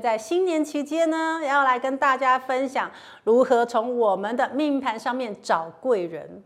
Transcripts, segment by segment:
在新年期间呢，要来跟大家分享如何从我们的命盘上面找贵人。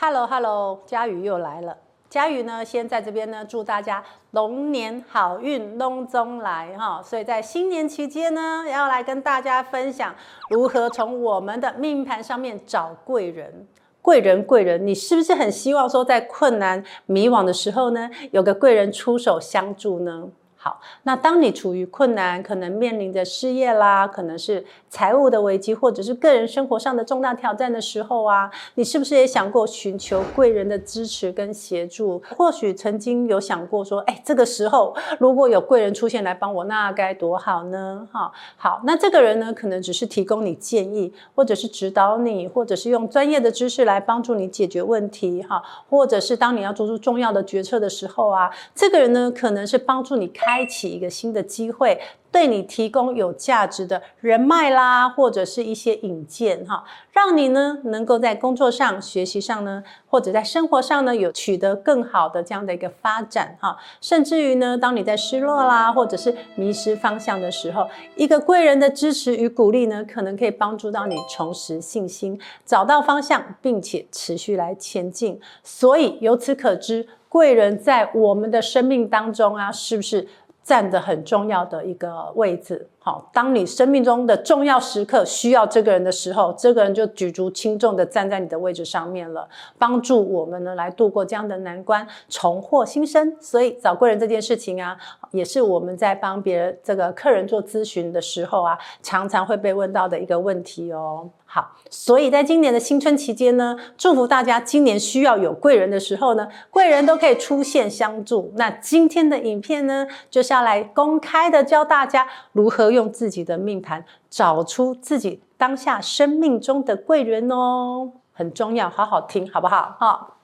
Hello，Hello，佳宇又来了。佳宇呢，先在这边呢，祝大家龙年好运，龙中来哈。所以在新年期间呢，要来跟大家分享如何从我们的命盘上面找贵人。贵人，贵人，你是不是很希望说，在困难迷惘的时候呢，有个贵人出手相助呢？好，那当你处于困难，可能面临着失业啦，可能是财务的危机，或者是个人生活上的重大挑战的时候啊，你是不是也想过寻求贵人的支持跟协助？或许曾经有想过说，哎，这个时候如果有贵人出现来帮我，那该多好呢？哈，好，那这个人呢，可能只是提供你建议，或者是指导你，或者是用专业的知识来帮助你解决问题，哈，或者是当你要做出重要的决策的时候啊，这个人呢，可能是帮助你开。开启一个新的机会，对你提供有价值的人脉啦，或者是一些引荐哈，让你呢能够在工作上、学习上呢，或者在生活上呢有取得更好的这样的一个发展哈。甚至于呢，当你在失落啦，或者是迷失方向的时候，一个贵人的支持与鼓励呢，可能可以帮助到你重拾信心，找到方向，并且持续来前进。所以由此可知，贵人在我们的生命当中啊，是不是？占着很重要的一个位置。好，当你生命中的重要时刻需要这个人的时候，这个人就举足轻重的站在你的位置上面了，帮助我们呢来度过这样的难关，重获新生。所以找贵人这件事情啊，也是我们在帮别人这个客人做咨询的时候啊，常常会被问到的一个问题哦。好，所以在今年的新春期间呢，祝福大家今年需要有贵人的时候呢，贵人都可以出现相助。那今天的影片呢，就是要来公开的教大家如何。用用自己的命盘找出自己当下生命中的贵人哦，很重要，好好听，好不好？好，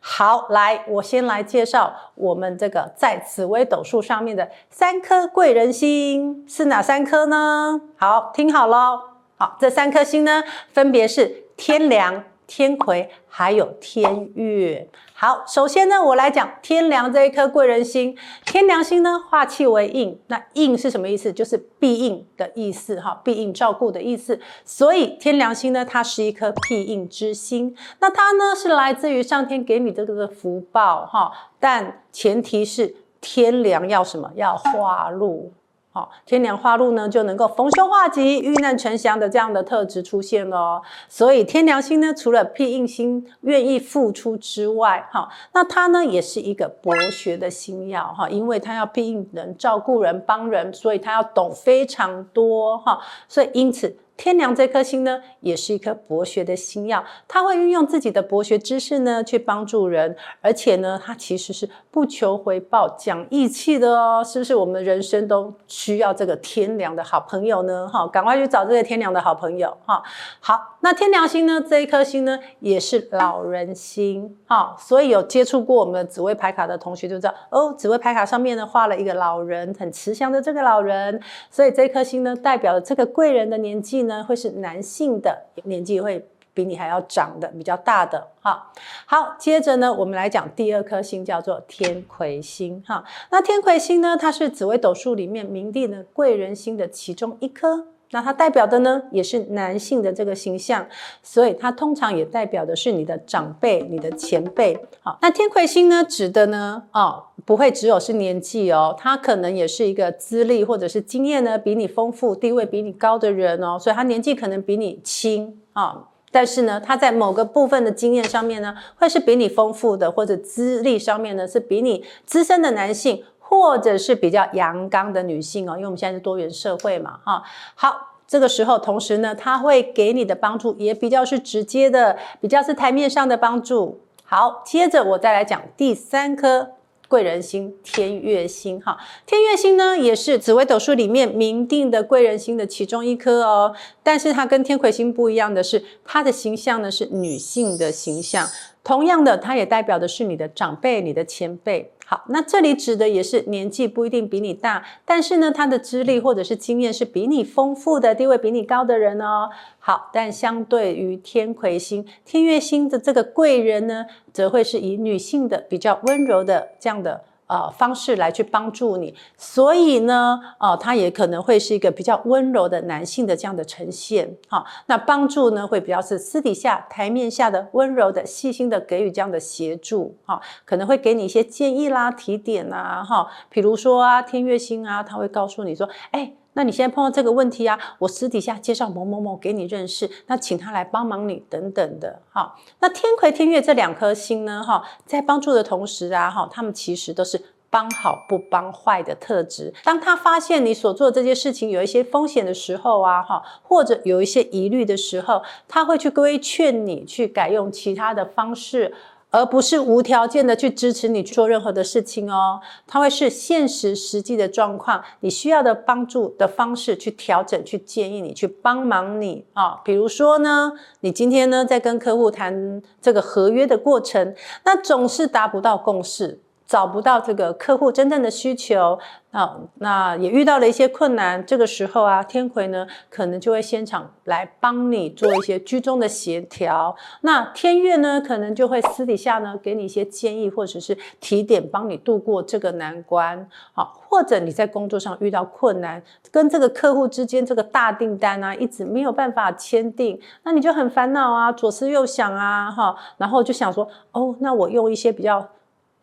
好，来，我先来介绍我们这个在紫微斗数上面的三颗贵人星是哪三颗呢？好，听好喽。好，这三颗星呢，分别是天梁。天魁还有天月。好，首先呢，我来讲天梁这一颗贵人星。天梁星呢，化气为印，那印是什么意思？就是庇应的意思，哈，庇应照顾的意思。所以天梁星呢，它是一颗庇应之星。那它呢，是来自于上天给你这个福报，哈，但前提是天梁要什么？要化禄。好，天梁化禄呢，就能够逢凶化吉、遇难成祥的这样的特质出现了。所以天梁星呢，除了庇应星愿意付出之外，哈，那它呢也是一个博学的星曜哈，因为它要庇应人、照顾人、帮人，所以它要懂非常多哈，所以因此。天梁这颗星呢，也是一颗博学的星曜，他会运用自己的博学知识呢，去帮助人，而且呢，他其实是不求回报、讲义气的哦，是不是？我们人生都需要这个天梁的好朋友呢？哈，赶快去找这个天梁的好朋友哈。好，那天梁星呢，这一颗星呢，也是老人星哈，所以有接触过我们的紫微牌卡的同学就知道哦，紫微牌卡上面呢，画了一个老人，很慈祥的这个老人，所以这颗星呢，代表了这个贵人的年纪呢，会是男性的，年纪会比你还要长的，比较大的哈。好，接着呢，我们来讲第二颗星，叫做天魁星哈。那天魁星呢，它是紫微斗数里面明帝的贵人星的其中一颗。那它代表的呢，也是男性的这个形象，所以它通常也代表的是你的长辈、你的前辈。好，那天魁星呢，指的呢，哦，不会只有是年纪哦，他可能也是一个资历或者是经验呢比你丰富、地位比你高的人哦，所以他年纪可能比你轻啊，但是呢，他在某个部分的经验上面呢，会是比你丰富的，或者资历上面呢，是比你资深的男性。或者是比较阳刚的女性哦，因为我们现在是多元社会嘛，哈。好，这个时候，同时呢，他会给你的帮助也比较是直接的，比较是台面上的帮助。好，接着我再来讲第三颗贵人星天月星，哈。天月星呢，也是紫微斗数里面明定的贵人星的其中一颗哦。但是它跟天魁星不一样的是，它的形象呢是女性的形象。同样的，它也代表的是你的长辈、你的前辈。好，那这里指的也是年纪不一定比你大，但是呢，他的资历或者是经验是比你丰富的，地位比你高的人哦。好，但相对于天魁星、天月星的这个贵人呢，则会是以女性的比较温柔的这样的。呃，方式来去帮助你，所以呢，哦，他也可能会是一个比较温柔的男性的这样的呈现，哈、那帮助呢会比较是私底下、台面下的温柔的、细心的给予这样的协助，哈、可能会给你一些建议啦、提点啊，哈、比如说啊，天月星啊，他会告诉你说，哎。那你现在碰到这个问题啊，我私底下介绍某某某给你认识，那请他来帮忙你等等的，哈。那天魁天月这两颗星呢，哈，在帮助的同时啊，哈，他们其实都是帮好不帮坏的特质。当他发现你所做这些事情有一些风险的时候啊，哈，或者有一些疑虑的时候，他会去规劝你去改用其他的方式。而不是无条件的去支持你去做任何的事情哦，它会是现实实际的状况，你需要的帮助的方式去调整，去建议你，去帮忙你啊、比如说呢，你今天呢在跟客户谈这个合约的过程，那总是达不到共识。找不到这个客户真正的需求，那那也遇到了一些困难。这个时候啊，天魁呢可能就会现场来帮你做一些居中的协调。那天月呢，可能就会私底下呢给你一些建议或者是提点，帮你度过这个难关。好，或者你在工作上遇到困难，跟这个客户之间这个大订单啊，一直没有办法签订，那你就很烦恼啊，左思右想啊，哈，然后就想说，哦，那我用一些比较。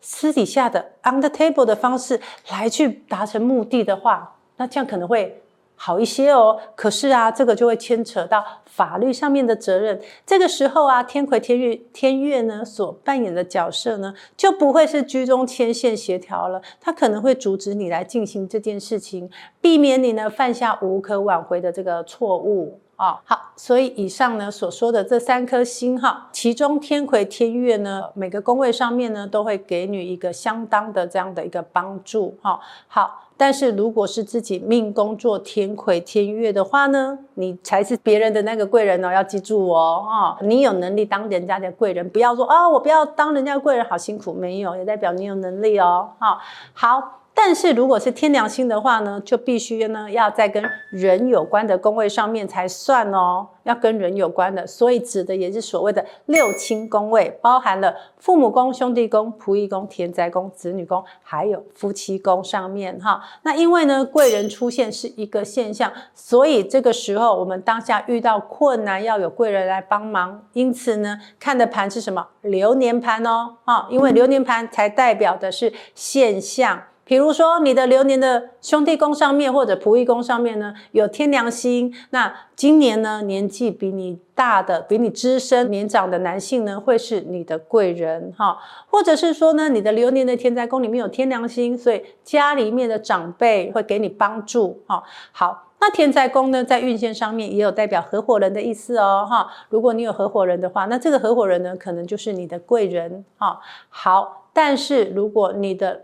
私底下的 on the table 的方式来去达成目的的话，那这样可能会好一些哦。可是啊，这个就会牵扯到法律上面的责任。这个时候啊，天魁天月天月呢所扮演的角色呢，就不会是居中牵线协调了，他可能会阻止你来进行这件事情，避免你呢犯下无可挽回的这个错误。哦，好，所以以上呢所说的这三颗星哈，其中天魁天月呢，每个宫位上面呢都会给你一个相当的这样的一个帮助哈。好，但是如果是自己命宫做天魁天月的话呢，你才是别人的那个贵人哦，要记住哦，哦，你有能力当人家的贵人，不要说啊，我不要当人家的贵人，好辛苦，没有，也代表你有能力哦，哈，好。但是如果是天良星的话呢，就必须呢要在跟人有关的宫位上面才算哦，要跟人有关的，所以指的也是所谓的六亲宫位，包含了父母宫、兄弟宫、仆役宫、田宅宫、子女宫，还有夫妻宫上面哈。那因为呢贵人出现是一个现象，所以这个时候我们当下遇到困难要有贵人来帮忙，因此呢看的盘是什么？流年盘哦，啊，因为流年盘才代表的是现象。比如说，你的流年的兄弟宫上面或者仆役宫上面呢，有天梁星，那今年呢，年纪比你大的、比你资深、年长的男性呢，会是你的贵人哈。或者是说呢，你的流年的田宅宫里面有天梁星，所以家里面的长辈会给你帮助哈。好，那田宅宫呢，在运线上面也有代表合伙人的意思哦哈。如果你有合伙人的话，那这个合伙人呢，可能就是你的贵人哈。好，但是如果你的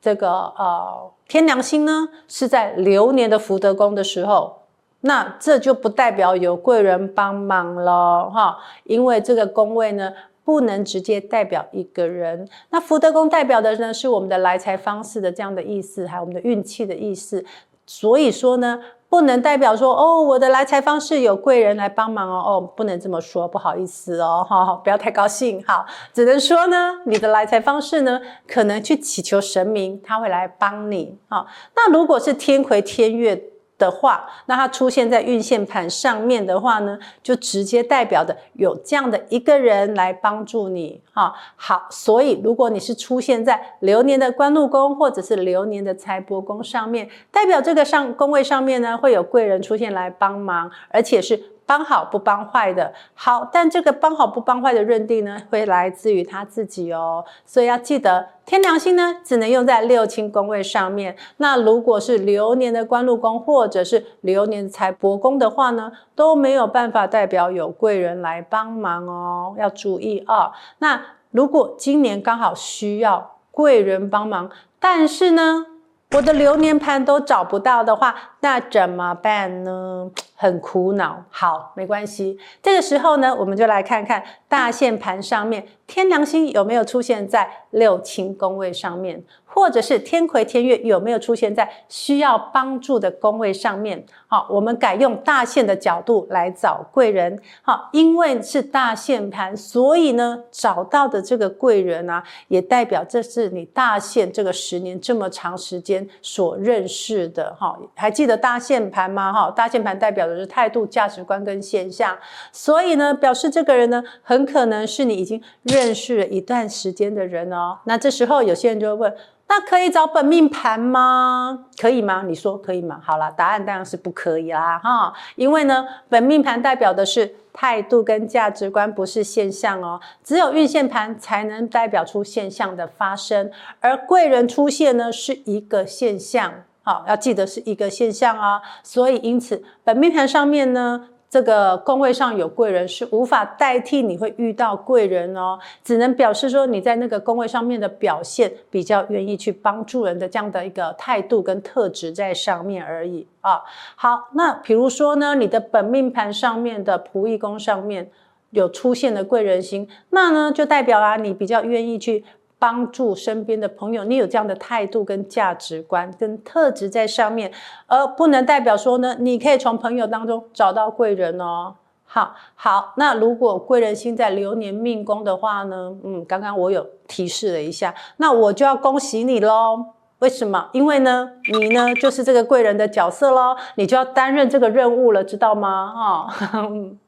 这个呃天梁星呢是在流年的福德宫的时候，那这就不代表有贵人帮忙了哈，因为这个宫位呢不能直接代表一个人。那福德宫代表的呢是我们的来财方式的这样的意思，还有我们的运气的意思。所以说呢。不能代表说哦，我的来财方式有贵人来帮忙哦，哦，不能这么说，不好意思哦，哈，不要太高兴，哈，只能说呢，你的来财方式呢，可能去祈求神明，他会来帮你，啊，那如果是天魁天月。的话，那它出现在运线盘上面的话呢，就直接代表的有这样的一个人来帮助你，哈，好，所以如果你是出现在流年的官禄宫或者是流年的财帛宫上面，代表这个上宫位上面呢，会有贵人出现来帮忙，而且是。帮好不帮坏的，好，但这个帮好不帮坏的认定呢，会来自于他自己哦，所以要记得天梁星呢，只能用在六亲宫位上面。那如果是流年的官禄宫或者是流年财帛宫的话呢，都没有办法代表有贵人来帮忙哦，要注意啊。那如果今年刚好需要贵人帮忙，但是呢，我的流年盘都找不到的话，那怎么办呢？很苦恼。好，没关系。这个时候呢，我们就来看看大限盘上面天梁星有没有出现在六亲宫位上面。或者是天魁天月有没有出现在需要帮助的宫位上面？好，我们改用大限的角度来找贵人。好，因为是大限盘，所以呢，找到的这个贵人啊，也代表这是你大限这个十年这么长时间所认识的。哈，还记得大限盘吗？哈，大限盘代表的是态度、价值观跟现象，所以呢，表示这个人呢，很可能是你已经认识了一段时间的人哦。那这时候有些人就会问。那可以找本命盘吗？可以吗？你说可以吗？好了，答案当然是不可以啦，哈，因为呢，本命盘代表的是态度跟价值观，不是现象哦。只有运线盘才能代表出现象的发生，而贵人出现呢，是一个现象，好，要记得是一个现象啊。所以因此，本命盘上面呢。这个宫位上有贵人是无法代替你会遇到贵人哦，只能表示说你在那个宫位上面的表现比较愿意去帮助人的这样的一个态度跟特质在上面而已啊。好，那比如说呢，你的本命盘上面的仆役宫上面有出现的贵人星，那呢就代表啊你比较愿意去。帮助身边的朋友，你有这样的态度跟价值观跟特质在上面，而不能代表说呢，你可以从朋友当中找到贵人哦。好，好，那如果贵人星在流年命宫的话呢，嗯，刚刚我有提示了一下，那我就要恭喜你喽。为什么？因为呢，你呢就是这个贵人的角色喽，你就要担任这个任务了，知道吗？哈、哦。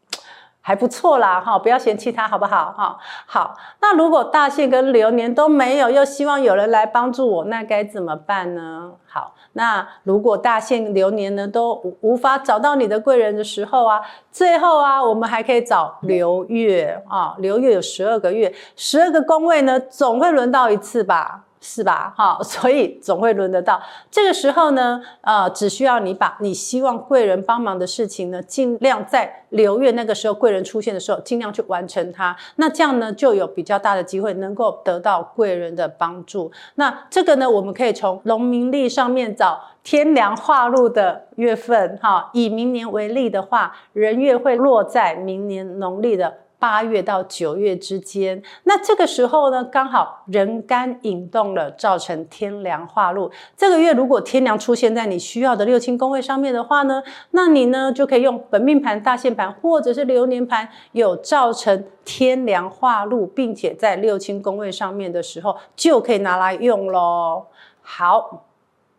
还不错啦，哈，不要嫌弃他，好不好？哈，好。那如果大限跟流年都没有，又希望有人来帮助我，那该怎么办呢？好，那如果大限流年呢都无法找到你的贵人的时候啊，最后啊，我们还可以找流月啊，流月有十二个月，十二个宫位呢，总会轮到一次吧。是吧？哈，所以总会轮得到。这个时候呢，呃，只需要你把你希望贵人帮忙的事情呢，尽量在流月那个时候贵人出现的时候，尽量去完成它。那这样呢，就有比较大的机会能够得到贵人的帮助。那这个呢，我们可以从农民历上面找天梁化禄的月份。哈，以明年为例的话，人月会落在明年农历的。八月到九月之间，那这个时候呢，刚好人干引动了，造成天梁化禄。这个月如果天梁出现在你需要的六亲宫位上面的话呢，那你呢就可以用本命盘、大限盘或者是流年盘，有造成天梁化禄，并且在六亲宫位上面的时候，就可以拿来用喽。好。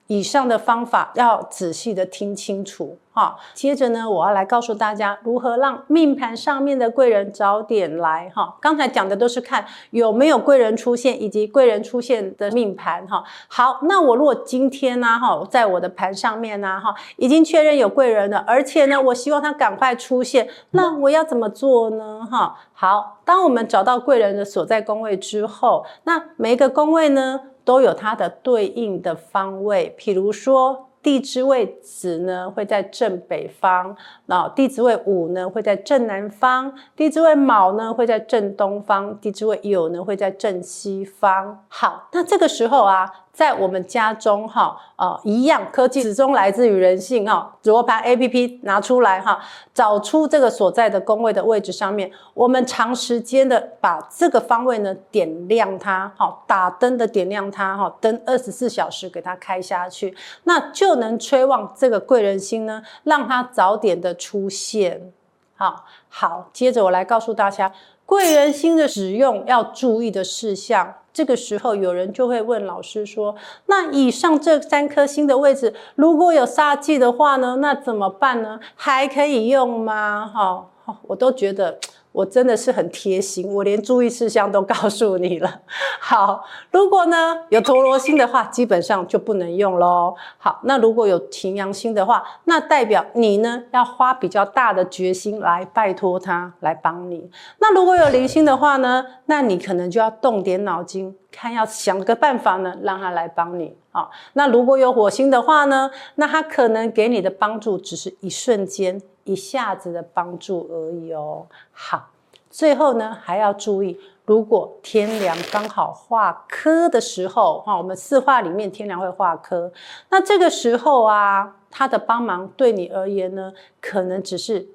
以上的方法要仔细的听清楚哈。接着呢，我要来告诉大家如何让命盘上面的贵人早点来哈。刚才讲的都是看有没有贵人出现，以及贵人出现的命盘哈。好，那我如果今天呢哈，在我的盘上面呢哈，已经确认有贵人了，而且呢，我希望他赶快出现，那我要怎么做呢哈？好，当我们找到贵人的所在宫位之后，那每一个宫位呢，都有它的对应的方位，譬如说地支位子呢会在正北方，那地支位午呢会在正南方，地支位卯呢会在正东方，地支位酉呢会在正西方。好，那这个时候啊。在我们家中哈，呃，一样，科技始终来自于人性哈。罗盘 APP 拿出来哈，找出这个所在的宫位的位置上面，我们长时间的把这个方位呢点亮它，好，打灯的点亮它哈，灯二十四小时给它开下去，那就能催旺这个贵人星呢，让它早点的出现。好，好，接着我来告诉大家，贵人星的使用要注意的事项。这个时候，有人就会问老师说：“那以上这三颗星的位置，如果有煞气的话呢？那怎么办呢？还可以用吗？”哈，我都觉得。我真的是很贴心，我连注意事项都告诉你了。好，如果呢有陀罗星的话，基本上就不能用喽。好，那如果有擎羊星的话，那代表你呢要花比较大的决心来拜托他来帮你。那如果有灵星的话呢，那你可能就要动点脑筋，看要想个办法呢，让他来帮你。好，那如果有火星的话呢，那他可能给你的帮助只是一瞬间。一下子的帮助而已哦。好，最后呢还要注意，如果天梁刚好化科的时候，哈，我们四化里面天梁会化科，那这个时候啊，他的帮忙对你而言呢，可能只是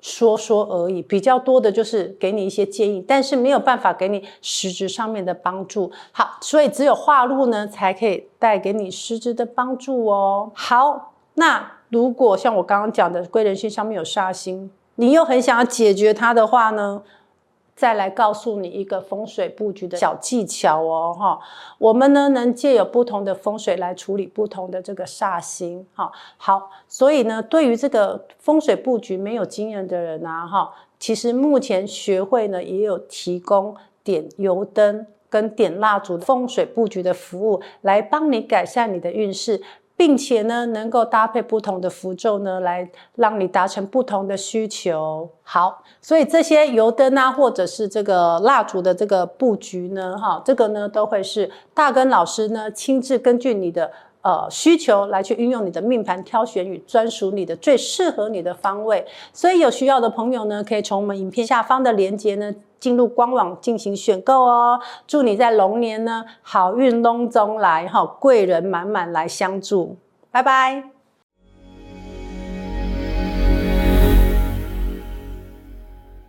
说说而已，比较多的就是给你一些建议，但是没有办法给你实质上面的帮助。好，所以只有化禄呢，才可以带给你实质的帮助哦。好，那如果像我刚刚讲的贵人星上面有煞星，你又很想要解决它的话呢？再来告诉你一个风水布局的小技巧哦，哈，我们呢能借有不同的风水来处理不同的这个煞星，哈，好，所以呢，对于这个风水布局没有经验的人啊，哈，其实目前学会呢也有提供点油灯跟点蜡烛风水布局的服务，来帮你改善你的运势。并且呢，能够搭配不同的符咒呢，来让你达成不同的需求。好，所以这些油灯啊，或者是这个蜡烛的这个布局呢，哈，这个呢都会是大根老师呢亲自根据你的呃需求来去运用你的命盘挑选与专属你的最适合你的方位。所以有需要的朋友呢，可以从我们影片下方的链接呢。进入官网进行选购哦，祝你在龙年呢好运隆中来哈，贵人满满来相助，拜拜。